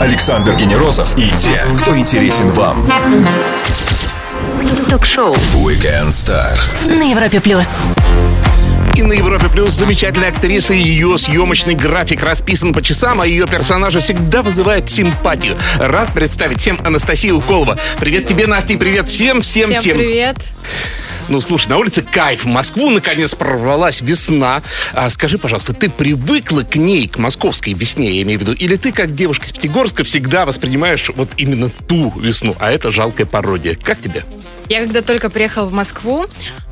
Александр Генерозов и те, кто интересен вам. Ток-шоу Weekend Star. на Европе плюс. И на Европе Плюс замечательная актриса и ее съемочный график расписан по часам, а ее персонажи всегда вызывают симпатию. Рад представить всем Анастасию Уколова. Привет тебе, Настя, и привет всем, всем, всем. Всем привет. Ну, слушай, на улице кайф. В Москву наконец прорвалась весна. А скажи, пожалуйста, ты привыкла к ней, к московской весне, я имею в виду? Или ты, как девушка из Пятигорска, всегда воспринимаешь вот именно ту весну, а это жалкая пародия? Как тебе? Я когда только приехала в Москву,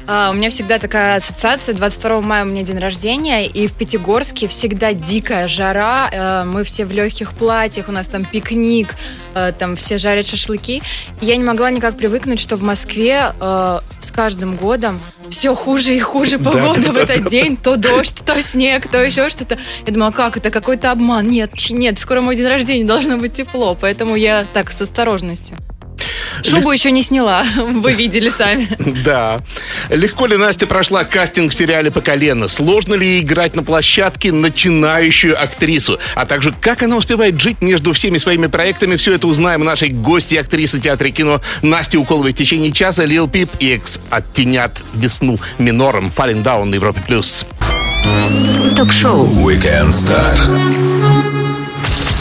а, у меня всегда такая ассоциация. 22 мая у меня день рождения, и в Пятигорске всегда дикая жара. э, Мы все в легких платьях, у нас там пикник, э, там все жарят шашлыки. Я не могла никак привыкнуть, что в Москве э, каждым годом все хуже и хуже погода в этот день. То дождь, то снег, то еще что-то. Я думала, как это, какой-то обман. Нет, нет, скоро мой день рождения, должно быть тепло. Поэтому я так, с осторожностью. Шубу еще не сняла, вы видели сами. Да. Легко ли Настя прошла кастинг в сериале «По колено»? Сложно ли ей играть на площадке начинающую актрису? А также, как она успевает жить между всеми своими проектами? Все это узнаем нашей гости, актрисы театра и кино Насти Уколовой в течение часа. Лил Пип и Экс оттенят весну минором. Falling Down на Европе+. плюс. Ток-шоу Weekend Star.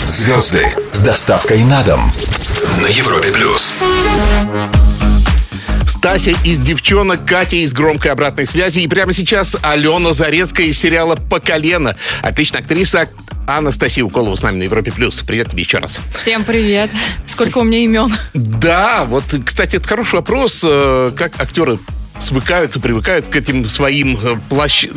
Звезды с доставкой на дом на Европе плюс. Стася из «Девчонок», Катя из «Громкой обратной связи» и прямо сейчас Алена Зарецкая из сериала «По колено». Отличная актриса Анастасия Уколова с нами на Европе+. плюс. Привет тебе еще раз. Всем привет. Сколько у меня имен? Да, вот, кстати, это хороший вопрос, э, как актеры свыкаются, привыкают к этим своим э, плащ, э,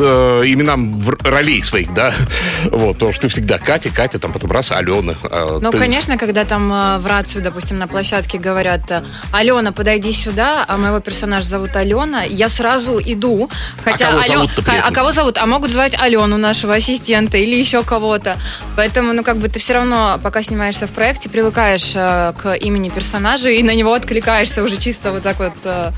именам ролей своих, да. Вот, потому что ты всегда Катя, Катя, там потом раз Алена. а Ну, ты- конечно, когда там э, в рацию, допустим, на площадке говорят э, «Алена, подойди сюда», а моего персонажа зовут Алена, я сразу иду. Хотя кого Алё- зовут-то при Ха- этом? А кого зовут? А могут звать Алену, нашего ассистента, или еще кого-то. Поэтому, ну, как бы ты все равно, пока снимаешься в проекте, привыкаешь э, к имени персонажа и на него откликаешься уже чисто вот так вот э,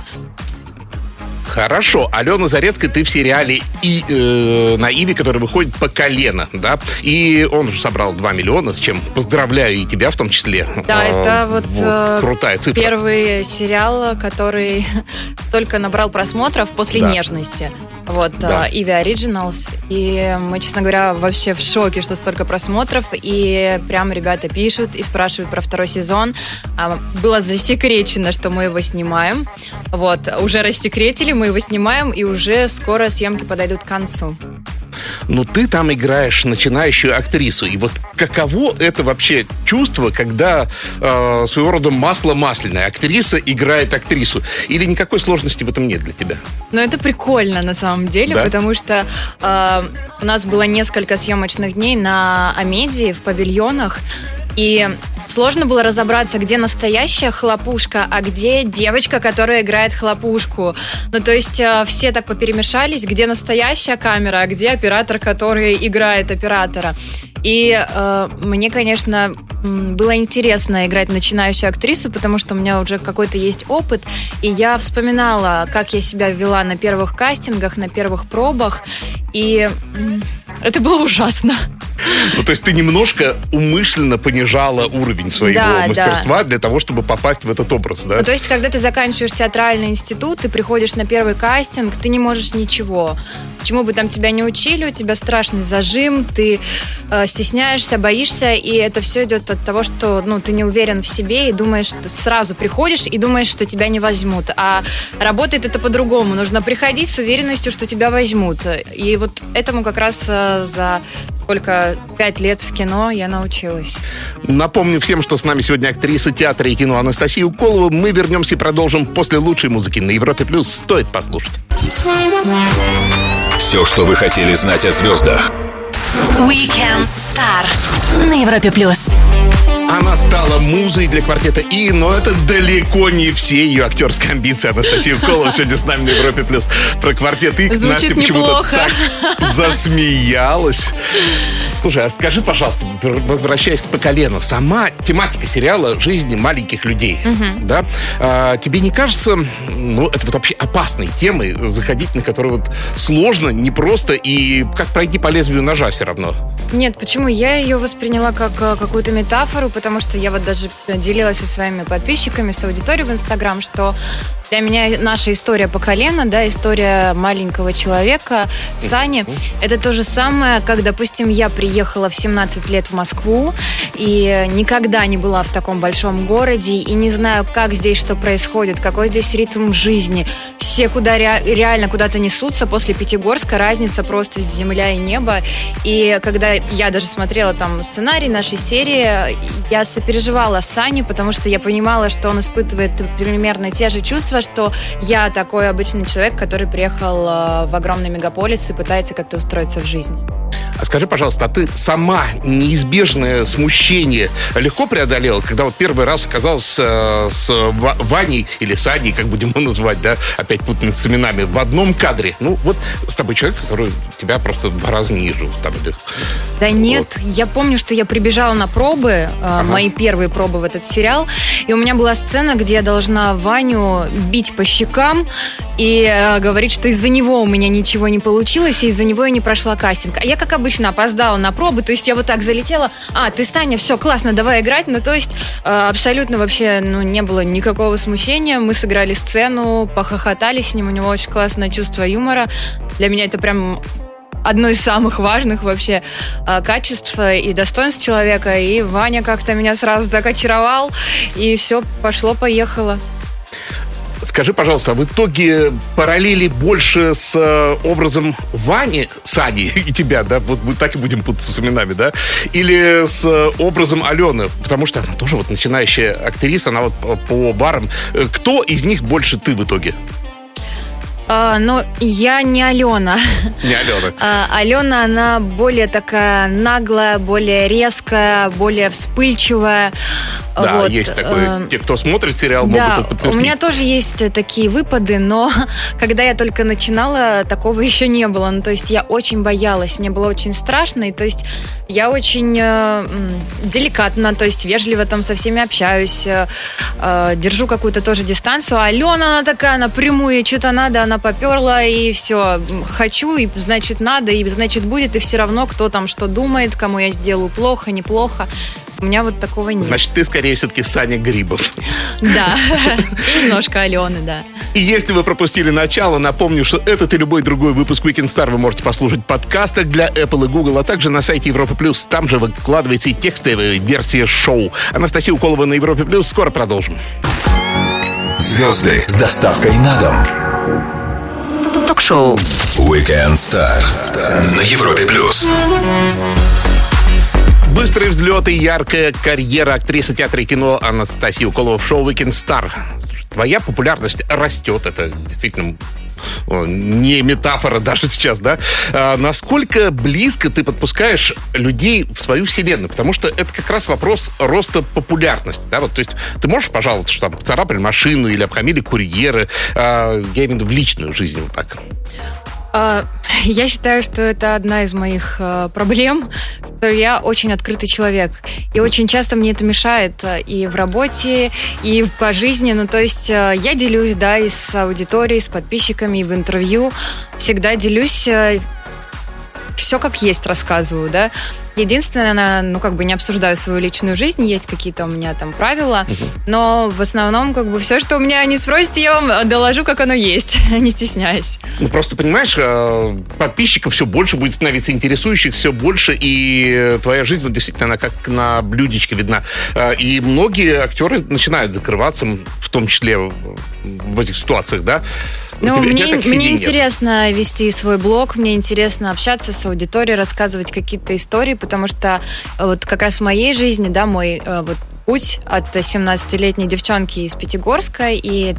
Хорошо, Алена Зарецкая, ты в сериале и э, на Иве, который выходит по колено, да? И он уже собрал 2 миллиона, с чем поздравляю и тебя в том числе. Да, А, это вот, э, крутая цифра. Первый сериал, который только набрал просмотров после Да. нежности. Вот, Да. э, Иви Originals. И мы, честно говоря, вообще в шоке, что столько просмотров. И прям ребята пишут и спрашивают про второй сезон. А, Было засекречено, что мы его снимаем. Вот, уже рассекретили, мы его снимаем, и уже скоро съемки подойдут к концу. Ну, ты там играешь начинающую актрису. И вот каково это вообще чувство, когда э, своего рода масло масляное, актриса играет актрису? Или никакой сложности в этом нет для тебя? Но это прикольно на самом деле, Да? потому что э, у нас было несколько съемочных дней на Амедии в павильонах, и сложно было разобраться, где настоящая хлопушка, а где девочка, которая играет хлопушку. Ну, то есть э, все так поперемешались, где настоящая камера, а где оператор, который играет оператора. И э, мне, конечно, было интересно играть начинающую актрису, потому что у меня уже какой-то есть опыт, и я вспоминала, как я себя вела на первых кастингах, на первых пробах, и это было ужасно. Ну, то есть ты немножко умышленно понижала уровень своего Да, мастерства для того, чтобы попасть в этот образ, да? Ну, то есть, когда ты заканчиваешь театральный институт, ты приходишь на первый кастинг, ты не можешь ничего. Чему бы там тебя не учили, у тебя страшный зажим, ты э, стесняешься, боишься, и это все идет от того, что ну, ты не уверен в себе и думаешь, что сразу приходишь и думаешь, что тебя не возьмут. А работает это по-другому. Нужно приходить с уверенностью, что тебя возьмут. И вот этому как раз за сколько, пять лет в кино я научилась. Напомню всем, что с нами сегодня актриса театра и кино Анастасия Уколова. Мы вернемся и продолжим после лучшей музыки на Европе+. плюс. Стоит послушать. Все, что вы хотели знать о звездах. Weekend Star на Европе плюс. Она стала музой для квартета И, но это далеко не все ее актерские амбиции. Анастасия Уколова сегодня с нами на Европе+. плюс. Про квартет И Звучит Настя почему-то так засмеялась. Слушай, а скажи, пожалуйста, возвращаясь к по колено, сама тематика сериала «Жизни маленьких людей», да? А, тебе не кажется, ну, это вот вообще опасной темой, заходить на которую вот сложно, непросто и как пройти по лезвию ножа все равно? Нет, почему? Я ее восприняла как э, какую-то метафору, потому что я вот даже делилась со своими подписчиками, с аудиторией в Инстаграм, что для меня наша история по колено, да, история маленького человека, Сани, это то же самое, как, допустим, я приехала в 17 лет в Москву и никогда не была в таком большом городе и не знаю, как здесь что происходит, какой здесь ритм жизни. Все куда ре- реально куда-то несутся после Пятигорска, разница просто земля и небо. И когда я даже смотрела там сценарий нашей серии, я сопереживала Сане, потому что я понимала, что он испытывает примерно те же чувства, что я такой обычный человек, который приехал э, в огромный мегаполис и пытается как-то устроиться в жизни. А скажи, пожалуйста, а ты сама неизбежное смущение легко преодолела, когда вот первый раз оказалась э, с Ва- Ваней или Саней, как будем его назвать, да, опять путаница с именами, в одном кадре? Ну, вот с тобой человек, который тебя просто в два раза ниже. Там, или... Да нет, я помню, что я прибежала на пробы, э, мои первые пробы в этот сериал, и у меня была сцена, где я должна Ваню бить по щекам и э, говорить, что из-за него у меня ничего не получилось, и из-за него я не прошла кастинг. А я, как обычно, опоздала на пробы, то есть я вот так залетела, а, ты Саня, все, классно, давай играть, ну, то есть э, абсолютно вообще, ну, не было никакого смущения, мы сыграли сцену, похохотали с ним, у него очень классное чувство юмора, для меня это прям одно из самых важных вообще э, качеств и достоинств человека. И Ваня как-то меня сразу так очаровал, и все, пошло-поехало. Скажи, пожалуйста, а в итоге параллели больше с э, образом Вани, Сани и тебя, да? Вот мы так и будем путаться с именами, да? Или с э, образом Алены? Потому что она тоже вот начинающая актриса, она вот по- барам. Э, Кто из них больше ты в итоге? А, но я не Алена. Не Алена. А, Алена, она более такая наглая, более резкая, более вспыльчивая. Да, Вот, есть такой. э, Те, кто смотрит сериал, Да, могут это у подтвердить. меня тоже есть э, такие выпады, но когда я только начинала, такого еще не было. Ну, то есть я очень боялась, мне было очень страшно, и то есть я очень э, деликатно, то есть вежливо там со всеми общаюсь, э, э, держу какую-то тоже дистанцию. А Алена, она такая напрямую, что-то надо, она поперла, и все, хочу, и значит надо, и значит будет, и все равно, кто там что думает, кому я сделаю плохо, неплохо. У меня вот такого нет. Значит, ты скорее все-таки Саня Грибов. Да, и немножко Алены, да. И если вы пропустили начало, напомню, что этот и любой другой выпуск Weekend Star вы можете послушать в подкастах для Apple и Google, а также на сайте Европы Плюс. Там же выкладывается и текстовая версия шоу. Анастасия Уколова на Европе Плюс. Скоро продолжим. Звезды с доставкой на дом. Ток-шоу. Weekend Star на Европе плюс. Быстрый взлет и яркая карьера актрисы театра и кино Анастасии Уколова в шоу Weekend Star. Твоя популярность растет. Это действительно не метафора даже сейчас, да? А, насколько близко ты подпускаешь людей в свою вселенную? Потому что это как раз вопрос роста популярности, да? Вот, то есть ты можешь пожаловаться, что там царапали машину или обхамили курьеры, а, я имею в виду в личную жизнь вот так. А, Я считаю, что это одна из моих э, проблем, что я очень открытый человек. И очень часто мне это мешает э, и в работе, и по жизни. Ну, то есть э, я делюсь, да, и с аудиторией, с подписчиками, и в интервью. Всегда делюсь все как есть рассказываю, да. Единственное, ну, как бы не обсуждаю свою личную жизнь, есть какие-то у меня там правила, но в основном, как бы, все, что у меня не спросите, я вам доложу, как оно есть, не стесняясь. Ну, просто, понимаешь, э, подписчиков все больше будет становиться, интересующих все больше, и э, твоя жизнь, вот, действительно, она как на блюдечке видна. Э, И многие актеры начинают закрываться, в том числе в этих ситуациях, да? Ну, мне, мне идей нет? интересно вести свой блог, мне интересно общаться с аудиторией, рассказывать какие-то истории, потому что э, вот как раз в моей жизни, да, мой э, вот путь от 17-летней девчонки из Пятигорска и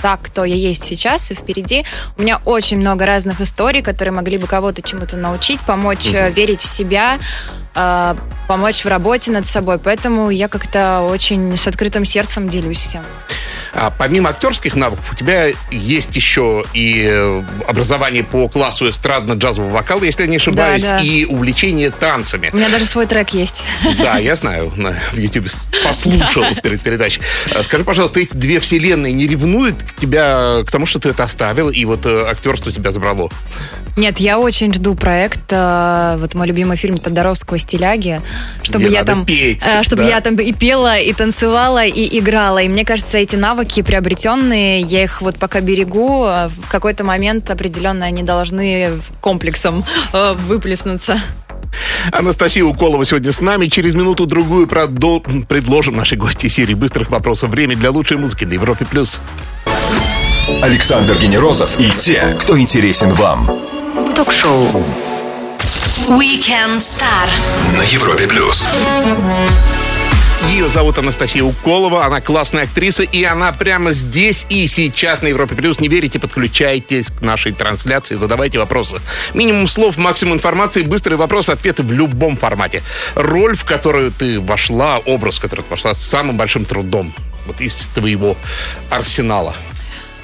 так, кто я есть сейчас и впереди. У меня очень много разных историй, которые могли бы кого-то чему-то научить, помочь э, верить в себя, э, помочь в работе над собой. Поэтому я как-то очень с открытым сердцем делюсь всем. А помимо актерских навыков, у тебя есть еще и э, образование по классу эстрадно-джазового вокала, если я не ошибаюсь, да. и увлечение танцами. У меня даже свой трек есть. Да, я знаю, на, в YouTube послушал перед передачей. А, Скажи, пожалуйста, эти две вселенные не ревнуют тебя к тому, что ты это оставил, и вот э, актерство тебя забрало? Нет, я очень жду проект. э, Вот мой любимый фильм Тодоровского «Стиляги», чтобы Где я надо там, петь, э, чтобы да. я там и пела, и танцевала, и играла. И мне кажется, эти навыки приобретенные, я их вот пока берегу, э, в какой-то момент определенно они должны комплексом э, выплеснуться. Анастасия Уколова сегодня с нами. Через минуту-другую продол- предложим нашей гости серии быстрых вопросов. Время для лучшей музыки на Европе+. плюс. Александр Генерозов и те, кто интересен вам. Ток-шоу. Weekend Star. На Европе плюс. Ее зовут Анастасия Уколова, она классная актриса, и она прямо здесь и сейчас на Европе Плюс. Не верите, подключайтесь к нашей трансляции, задавайте вопросы. Минимум слов, максимум информации, быстрый вопрос, ответы в любом формате. Роль, в которую ты вошла, образ, в который ты вошла с самым большим трудом. Вот из твоего арсенала.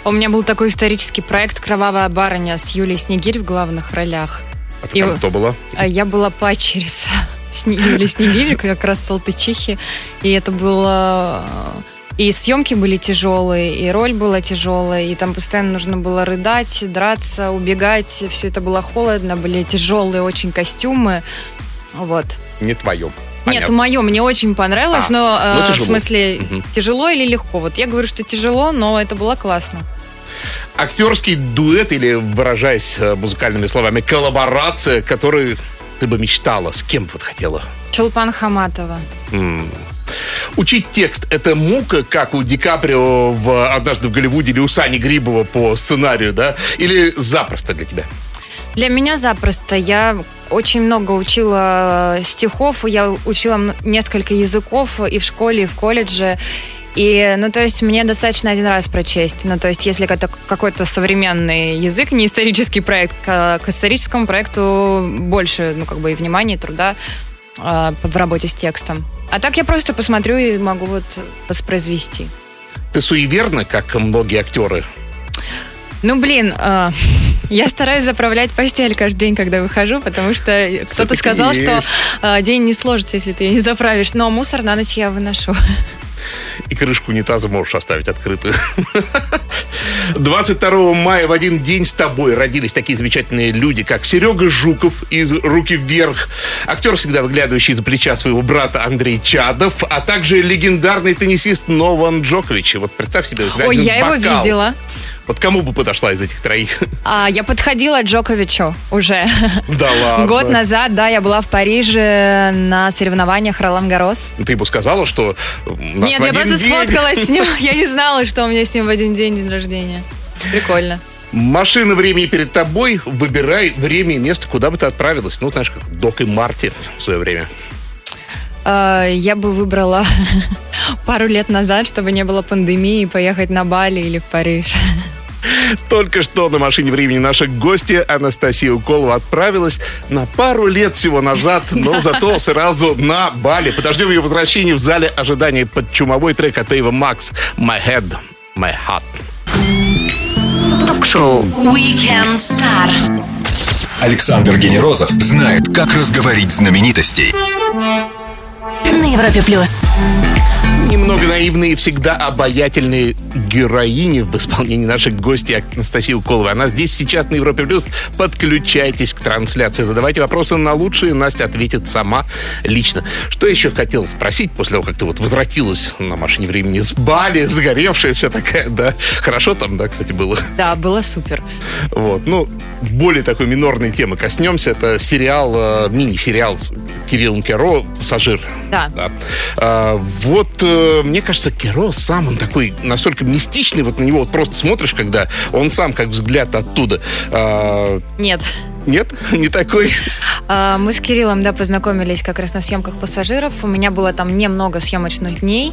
У меня был такой исторический проект «Кровавая барыня» с Юлией Снегирь в главных ролях. А ты И там кто была? А я была пачерица Юлии Снегирь, как раз Салтычихи. И это было... э, И съемки были тяжелые, и роль была тяжелая, и там постоянно нужно было рыдать, драться, убегать. Все это было холодно, были тяжелые очень костюмы. Вот. Не твоем. Нет, мое мне очень понравилось, А, но, э, ну, в тяжело. смысле, Мгм. тяжело или легко? Вот я говорю, что тяжело, но это было классно. Актерский дуэт, или, выражаясь э, музыкальными словами, коллаборация, которую ты бы мечтала, с кем бы вот хотела? Чулпан Хаматова. М. Учить текст — это мука, как у Ди Каприо в «Однажды в Голливуде» или у Сани Грибова по сценарию, да? Или запросто для тебя? Для меня запросто. Я очень много учила стихов, я учила несколько языков и в школе, и в колледже. И, ну, то есть мне достаточно один раз прочесть. Ну, то есть если это какой-то современный язык, не исторический проект, к, к историческому проекту больше, ну, как бы и внимания, и труда э, в работе с текстом. А так я просто посмотрю и могу вот воспроизвести. Ты суеверна, как многие актеры? Ну, блин, э, я стараюсь заправлять постель каждый день, когда выхожу, потому что кто-то сказал, что есть. э, день не сложится, если ты её не заправишь. Но мусор на ночь я выношу. И крышку унитаза можешь оставить открытую. 22 мая в один день с тобой родились такие замечательные люди, как Серега Жуков из «Руки вверх», актер, всегда выглядывающий из-за плеча своего брата Андрей Чадов, а также легендарный теннисист Нован Джокович. Вот представь себе, Ой, я его бокал. видела. Вот кому бы подошла из этих троих? А, я подходила Джоковичу уже. Да ладно. Год назад, да, я была в Париже на соревнованиях Ролан Гарос. Ты ему сказала, что Нет, я просто день сфоткалась с ним. Я не знала, что у меня с ним в один день день рождения. Прикольно. Машина времени перед тобой. Выбирай время и место, куда бы ты отправилась. Ну, знаешь, как Док и Марти в свое время. А, Я бы выбрала пару лет назад, чтобы не было пандемии, поехать на Бали или в Париж. Только что на машине времени наша гостья Анастасия Уколова отправилась на пару лет всего назад, но зато сразу на Бали. Подождем ее возвращения в зале ожидания под чумовой трек от Эйва Макс «My Head, My Heart». Ток-шоу. Weekend Star. Александр Генерозов знает, как разговорить знаменитостей. На Европе плюс. Немного наивные и всегда обаятельные героини в исполнении наших гостей Анастасии Уколовой. Она здесь сейчас на Европе Плюс. Подключайтесь к трансляции. Задавайте вопросы на лучшие. Настя ответит сама лично. Что еще хотел спросить после того, как ты вот возвратилась на машине времени с Бали, загоревшая вся такая, да? Хорошо там, да, кстати, было? Да, было супер. Вот. Ну, более такой минорной темы коснемся. Это сериал, э, мини-сериал с Кириллом Керо «Пассажир». Да. Да. А, вот, э, мне кажется, Керо сам, он такой настолько мистичный, вот на него вот просто смотришь, когда он сам как взгляд оттуда. А, Нет. Нет, не такой. А, Мы с Кириллом, да, познакомились как раз на съемках пассажиров. У меня было там немного съемочных дней,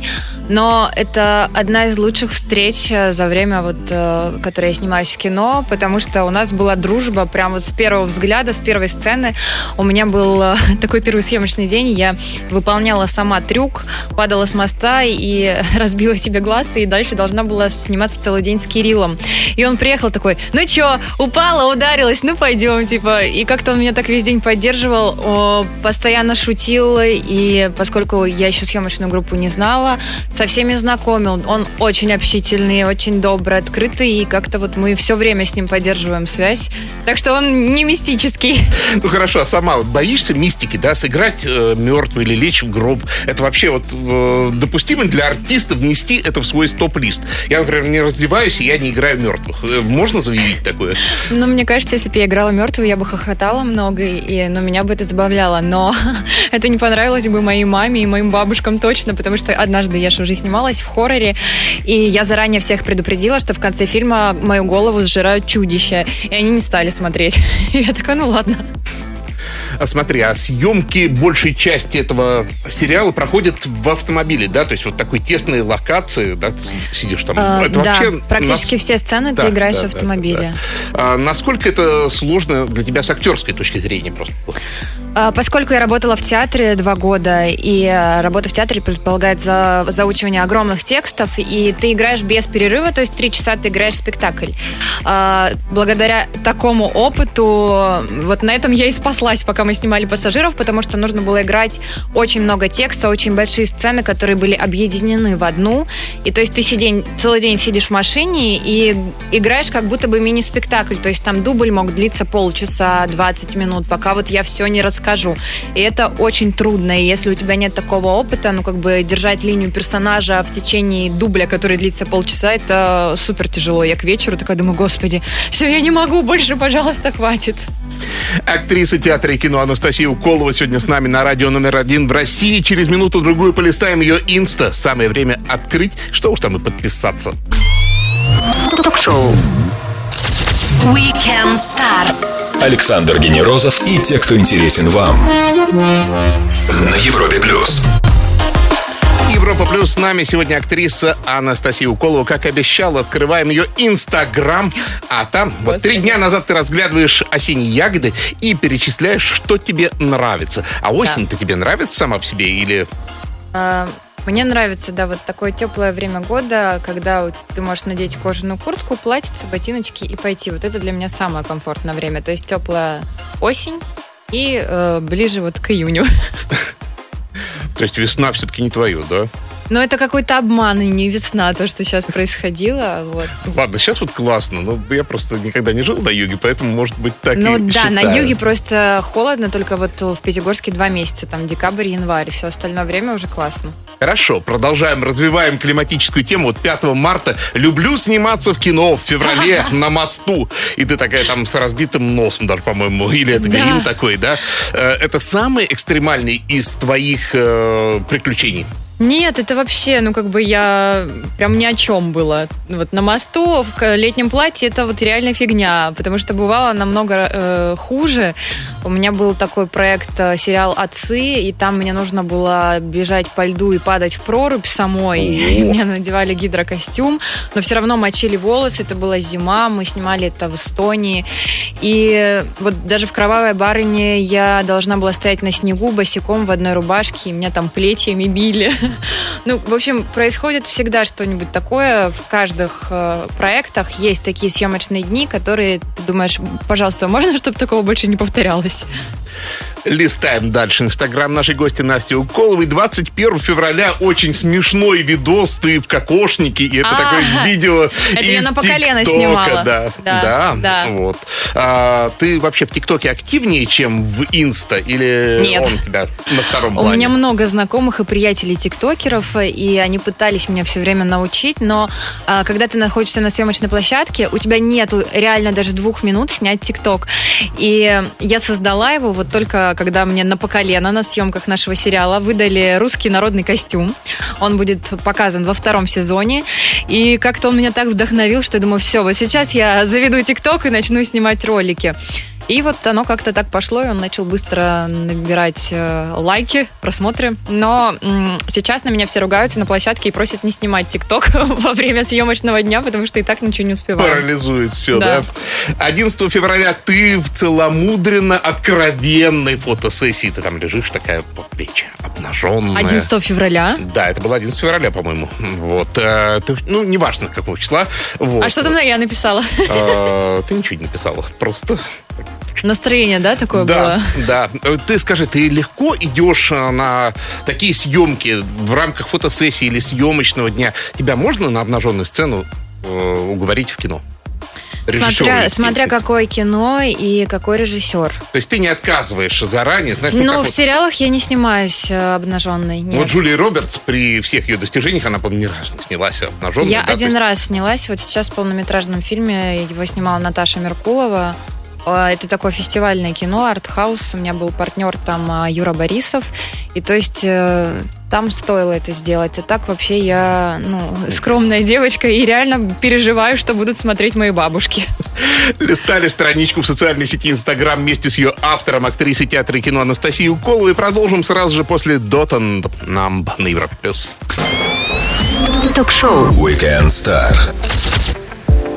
но это одна из лучших встреч э, за время, вот, э, которое я снимаюсь в кино, потому что у нас была дружба прям вот с первого взгляда, с первой сцены. У меня был э, такой первый съемочный день, я выполняла сама трюк, падала с моста и разбила себе глаз, и дальше должна была сниматься целый день с Кириллом. И он приехал такой, ну чё, упала, ударилась, ну пойдем, типа. Типа, и как-то он меня так весь день поддерживал, о, постоянно шутил, и поскольку я еще съемочную группу не знала, со всеми знакомил. Он очень общительный, очень добрый, открытый, и как-то вот мы все время с ним поддерживаем связь. Так что он не мистический. Ну хорошо, а сама боишься мистики, да, сыграть э, мертвый или лечь в гроб? Это вообще вот э, допустимо для артиста внести это в свой стоп-лист? Я, например, не раздеваюсь, и я не играю мертвых. Э, Можно заявить такое? Ну, мне кажется, если бы я играла мертвую, я бы хохотала много, и, ну, меня бы это забавляло. Но это не понравилось бы моей маме и моим бабушкам точно, потому что однажды я же уже снималась в хорроре, и я заранее всех предупредила, что в конце фильма мою голову сжирают чудища, и они не стали смотреть. Я такая, ну ладно. А смотри, а съемки большей части этого сериала проходят в автомобиле, да? То есть вот такой тесной локации, да, ты сидишь там. А, это да, вообще практически нас- все сцены Да, ты играешь да, в да, автомобиле. да, да. А насколько это сложно для тебя с актерской точки зрения просто? А, Поскольку я работала в театре два года, и э, работа в театре предполагает за, заучивание огромных текстов, и ты играешь без перерыва, то есть три часа ты играешь спектакль. А, Благодаря такому опыту, вот на этом я и спаслась, пока мы снимали пассажиров, потому что нужно было играть очень много текста, очень большие сцены, которые были объединены в одну. И то есть ты сидень, целый день сидишь в машине и играешь как будто бы мини-спектакль. То есть там дубль мог длиться полчаса, 20 минут, пока вот я все не расскажу. И это очень трудно. И если у тебя нет такого опыта, ну как бы держать линию персонажа в течение дубля, который длится полчаса, это супер тяжело. Я к вечеру такая думаю, господи, все, я не могу больше, пожалуйста, хватит. Актриса театра и кино Анастасия Уколова сегодня с нами на радио номер один в России. Через минуту-другую полистаем ее инста. Самое время открыть, что уж там и подписаться. Ток-шоу. Weekend Star. Александр Генерозов и те, кто интересен вам. На Европе плюс. Европа Плюс с нами сегодня актриса Анастасия Уколова. Как обещал, открываем ее Инстаграм. А там вот три дня назад ты разглядываешь осенние ягоды и перечисляешь, что тебе нравится. А осень-то тебе нравится сама по себе или... Мне нравится, да, вот такое теплое время года, когда ты можешь надеть кожаную куртку, платьице, ботиночки и пойти. Вот это для меня самое комфортное время. То есть теплая осень и э, ближе вот к июню. То есть весна все-таки не твое, да? Но это какой-то обман и не весна, то, что сейчас происходило. Вот. Ладно, сейчас вот классно, но я просто никогда не жил на юге, поэтому, может быть, так Ну и да, на считаю. юге просто холодно, только вот в Пятигорске два месяца, там декабрь, январь, все остальное время уже классно. Хорошо, продолжаем, развиваем климатическую тему. Вот 5 марта люблю сниматься в кино в феврале на мосту. И ты такая там с разбитым носом даже, по-моему, или это Да. грим такой, да? Э, Это самый экстремальный из твоих э, приключений. Нет, это вообще, ну, как бы я прям ни о чем было. Вот на мосту в летнем платье это вот реально фигня, потому что бывало намного э, хуже. У меня был такой проект, э, сериал «Отцы», и там мне нужно было бежать по льду и падать в прорубь самой. И мне надевали гидрокостюм, но все равно мочили волосы, это была зима, мы снимали это в Эстонии. И вот даже в «Кровавой барыне» я должна была стоять на снегу босиком в одной рубашке, и меня там плетьями били. Ну, в общем, происходит всегда что-нибудь такое. В каждых э, проектах есть такие съемочные дни, которые ты думаешь, пожалуйста, можно, чтобы такого больше не повторялось? Листаем дальше инстаграм нашей гости Насти Уколовой. 21 февраля очень смешной видос, ты в кокошнике, и это А, такое видео это я на поколено снимала. Да, Да, вот. А, ты вообще в ТикТоке активнее, чем в Инста? Или Нет. он тебя на втором У плане? меня много знакомых и приятелей тиктокеров, и они пытались меня все время научить, но а, когда ты находишься на съемочной площадке, у тебя нету реально даже двух минут снять тикток. И я создала его вот только когда мне на поколено на съемках нашего сериала выдали русский народный костюм. Он будет показан во втором сезоне. И как-то он меня так вдохновил, что я думаю, все, вот сейчас я заведу тикток и начну снимать ролики. И вот оно как-то так пошло, и он начал быстро набирать э, лайки, просмотры. Но сейчас на меня все ругаются на площадке и просят не снимать ТикТок во время съемочного дня, потому что и так ничего не успеваю. Парализует все, да. Да. 11 февраля ты в целомудренно откровенной фотосессии. Ты там лежишь такая по плечи, обнаженная. 11 февраля. Да, это было 11 февраля, по-моему. Вот. э, ты- ну, неважно, какого числа. Вот. А что там я написала? Э, Ты ничего не написала. Просто Настроение, да, такое да, было? Да, Ты скажи, ты легко идешь э, на такие съемки в рамках фотосессии или съемочного дня? Тебя можно на обнаженную сцену э, уговорить в кино? Смотря, смотря какое кино и какой режиссер. То есть ты не отказываешь заранее, знаешь? Ну, ну в вот... сериалах я не снимаюсь э, обнаженной. Нет. Вот Джулия Робертс при всех ее достижениях, она, по-моему, ни разу не снялась обнаженной. Я да, один есть... раз снялась, вот сейчас в полнометражном фильме его снимала Наташа Меркулова. Э, это такое фестивальное кино, артхаус. У меня был партнер там а, Юра Борисов. И то есть э, там стоило это сделать. А так вообще я ну, скромная девочка и реально переживаю, что будут смотреть мои бабушки. Листали страничку в социальной сети Инстаграм вместе с ее автором, актрисой театра и кино Анастасией Уколовой. И продолжим сразу же после Дотан Намб на Европе+. Ток-шоу Weekend Star.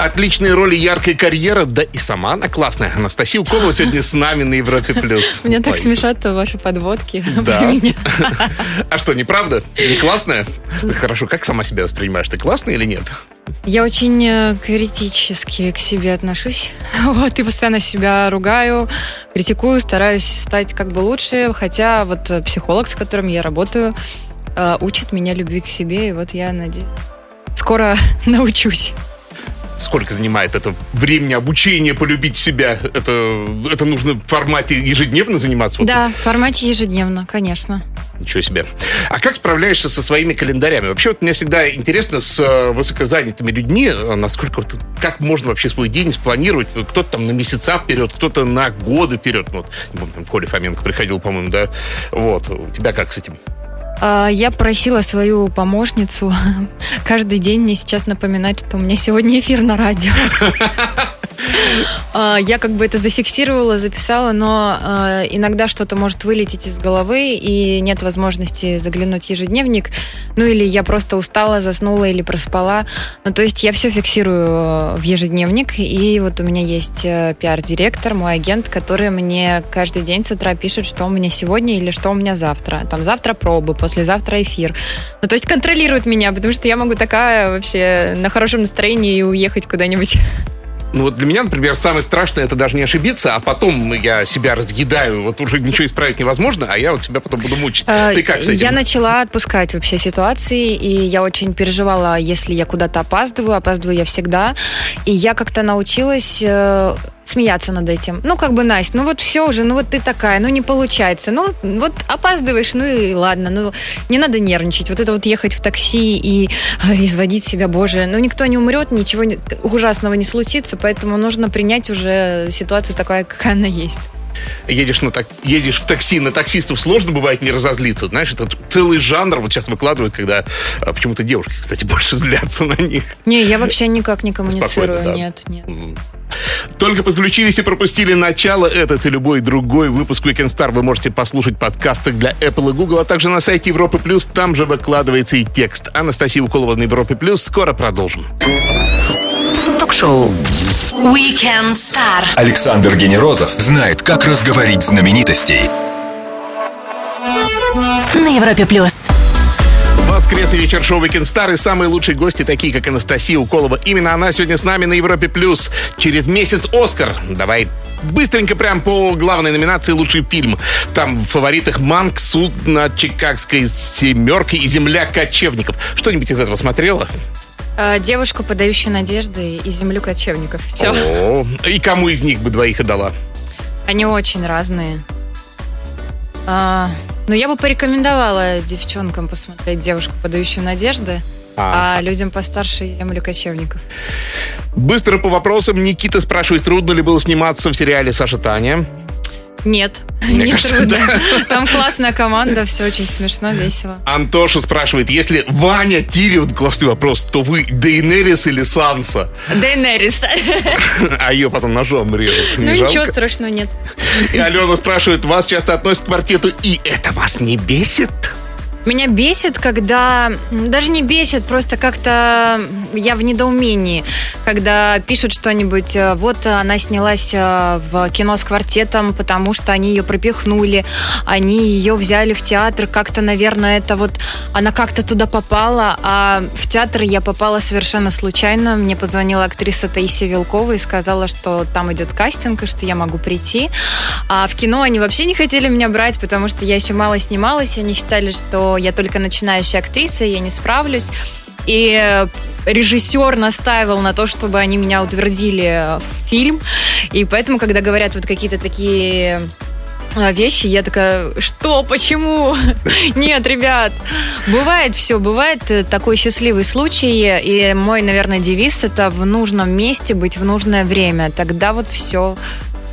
Отличные роли, яркая карьера, да и сама она классная. Анастасия Уколова сегодня с нами на Европе+. плюс. Меня так смешат ваши подводки Да. А что, неправда? Не классная? Хорошо, как сама себя воспринимаешь? Ты классная или нет? Я очень э, критически к себе отношусь. Вот, и постоянно себя ругаю, критикую, стараюсь стать как бы лучше. Хотя вот э, психолог, с которым я работаю, э, учит меня любви к себе. И вот я надеюсь, скоро научусь сколько занимает это времени обучения, полюбить себя? Это, это нужно в формате ежедневно заниматься? Да, в формате ежедневно, конечно. Ничего себе. А как справляешься со своими календарями? Вообще, вот мне всегда интересно с э, высокозанятыми людьми, э, насколько вот, как можно вообще свой день спланировать. Кто-то там на месяца вперед, кто-то на годы вперед. Ну, вот, не помню, там Коля Фоменко приходил, по-моему, да? Вот. У тебя как с этим? А, я просила свою помощницу каждый день мне сейчас напоминать, что у меня сегодня эфир на радио. А, я как бы это зафиксировала, записала, но а, иногда что-то может вылететь из головы, и нет возможности заглянуть в ежедневник. Ну или я просто устала, заснула или проспала. Ну то есть я все фиксирую э, в ежедневник, и вот у меня есть э, пиар-директор, мой агент, который мне каждый день с утра пишет, что у меня сегодня или что у меня завтра. Там завтра пробы, послезавтра эфир. Ну то есть контролирует меня, потому что я могу такая вообще на хорошем настроении и уехать куда-нибудь. Ну вот для меня, например, самое страшное это даже не ошибиться, а потом я себя разъедаю, вот уже ничего исправить невозможно, а я вот себя потом буду мучить. А, Ты как с этим? Я начала отпускать вообще ситуации, и я очень переживала, если я куда-то опаздываю, опаздываю я всегда, и я как-то научилась э, смеяться над этим. Ну, как бы, Настя, ну вот все уже, ну вот ты такая, ну не получается. Ну, вот опаздываешь, ну и ладно, ну не надо нервничать. Вот это вот ехать в такси и э, изводить себя, боже, ну никто не умрет, ничего ужасного не случится, поэтому нужно принять уже ситуацию такая, какая она есть едешь, на так, едешь в такси, на таксистов сложно бывает не разозлиться. Знаешь, это целый жанр вот сейчас выкладывают, когда а, почему-то девушки, кстати, больше злятся на них. Не, я вообще никак не коммуницирую, да. нет, нет. Только подключились и пропустили начало этот и любой другой выпуск Weekend Star вы можете послушать в подкастах для Apple и Google, а также на сайте Европы Плюс. Там же выкладывается и текст. Анастасия Уколова на Европе Плюс. Скоро продолжим. Ток-шоу Weekend Star. Александр Генерозов знает, как разговорить знаменитостей. На Европе Плюс. Воскресный вечер шоу Weekend Star и самые лучшие гости, такие как Анастасия Уколова. Именно она сегодня с нами на Европе Плюс. Через месяц Оскар. Давай быстренько прям по главной номинации «Лучший фильм». Там в фаворитах «Манк», «Суд над Чикагской семеркой» и «Земля кочевников». Что-нибудь из этого смотрела? А, девушку, подающую надежды и землю кочевников. Все. О, и кому из них бы двоих отдала? Они очень разные. А, ну, я бы порекомендовала девчонкам посмотреть «Девушку, подающую надежды», а, а людям постарше «Землю кочевников». Быстро по вопросам. Никита спрашивает, трудно ли было сниматься в сериале «Саша Таня». Нет, Мне не кажется, трудно. Да. Там классная команда, все очень смешно, весело. Антоша спрашивает, если Ваня Тири, вот классный вопрос, то вы Дейнерис или Санса? Дейнерис. А ее потом ножом режут. Ну не ничего страшного нет. И Алена спрашивает, вас часто относят к квартету, и это вас не бесит? Меня бесит, когда... Даже не бесит, просто как-то я в недоумении, когда пишут что-нибудь, э, вот она снялась э, в кино с квартетом, потому что они ее пропихнули, они ее взяли в театр, как-то, наверное, это вот... Она как-то туда попала, а в театр я попала совершенно случайно. Мне позвонила актриса Таисия Вилкова и сказала, что там идет кастинг, и что я могу прийти. А в кино они вообще не хотели меня брать, потому что я еще мало снималась, они считали, что я только начинающая актриса, я не справлюсь. И режиссер настаивал на то, чтобы они меня утвердили в фильм. И поэтому, когда говорят вот какие-то такие а, вещи, я такая, что, почему? Нет, ребят, бывает все, бывает такой счастливый случай, и мой, наверное, девиз это в нужном месте быть в нужное время, тогда вот все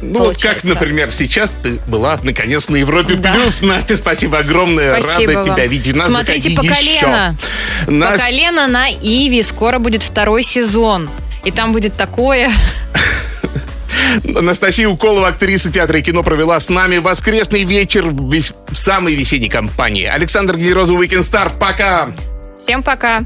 ну вот как, например, сейчас ты была наконец на Европе да. плюс. Настя, спасибо огромное. Спасибо Рада вам. тебя видеть. Нас Смотрите по колено. Нас... По колено на Иви. Скоро будет второй сезон. И там будет такое... Анастасия Уколова, актриса театра и кино, провела с нами воскресный вечер в, в самой весенней компании. Александр Генерозов, Weekend Star. Пока! Всем пока!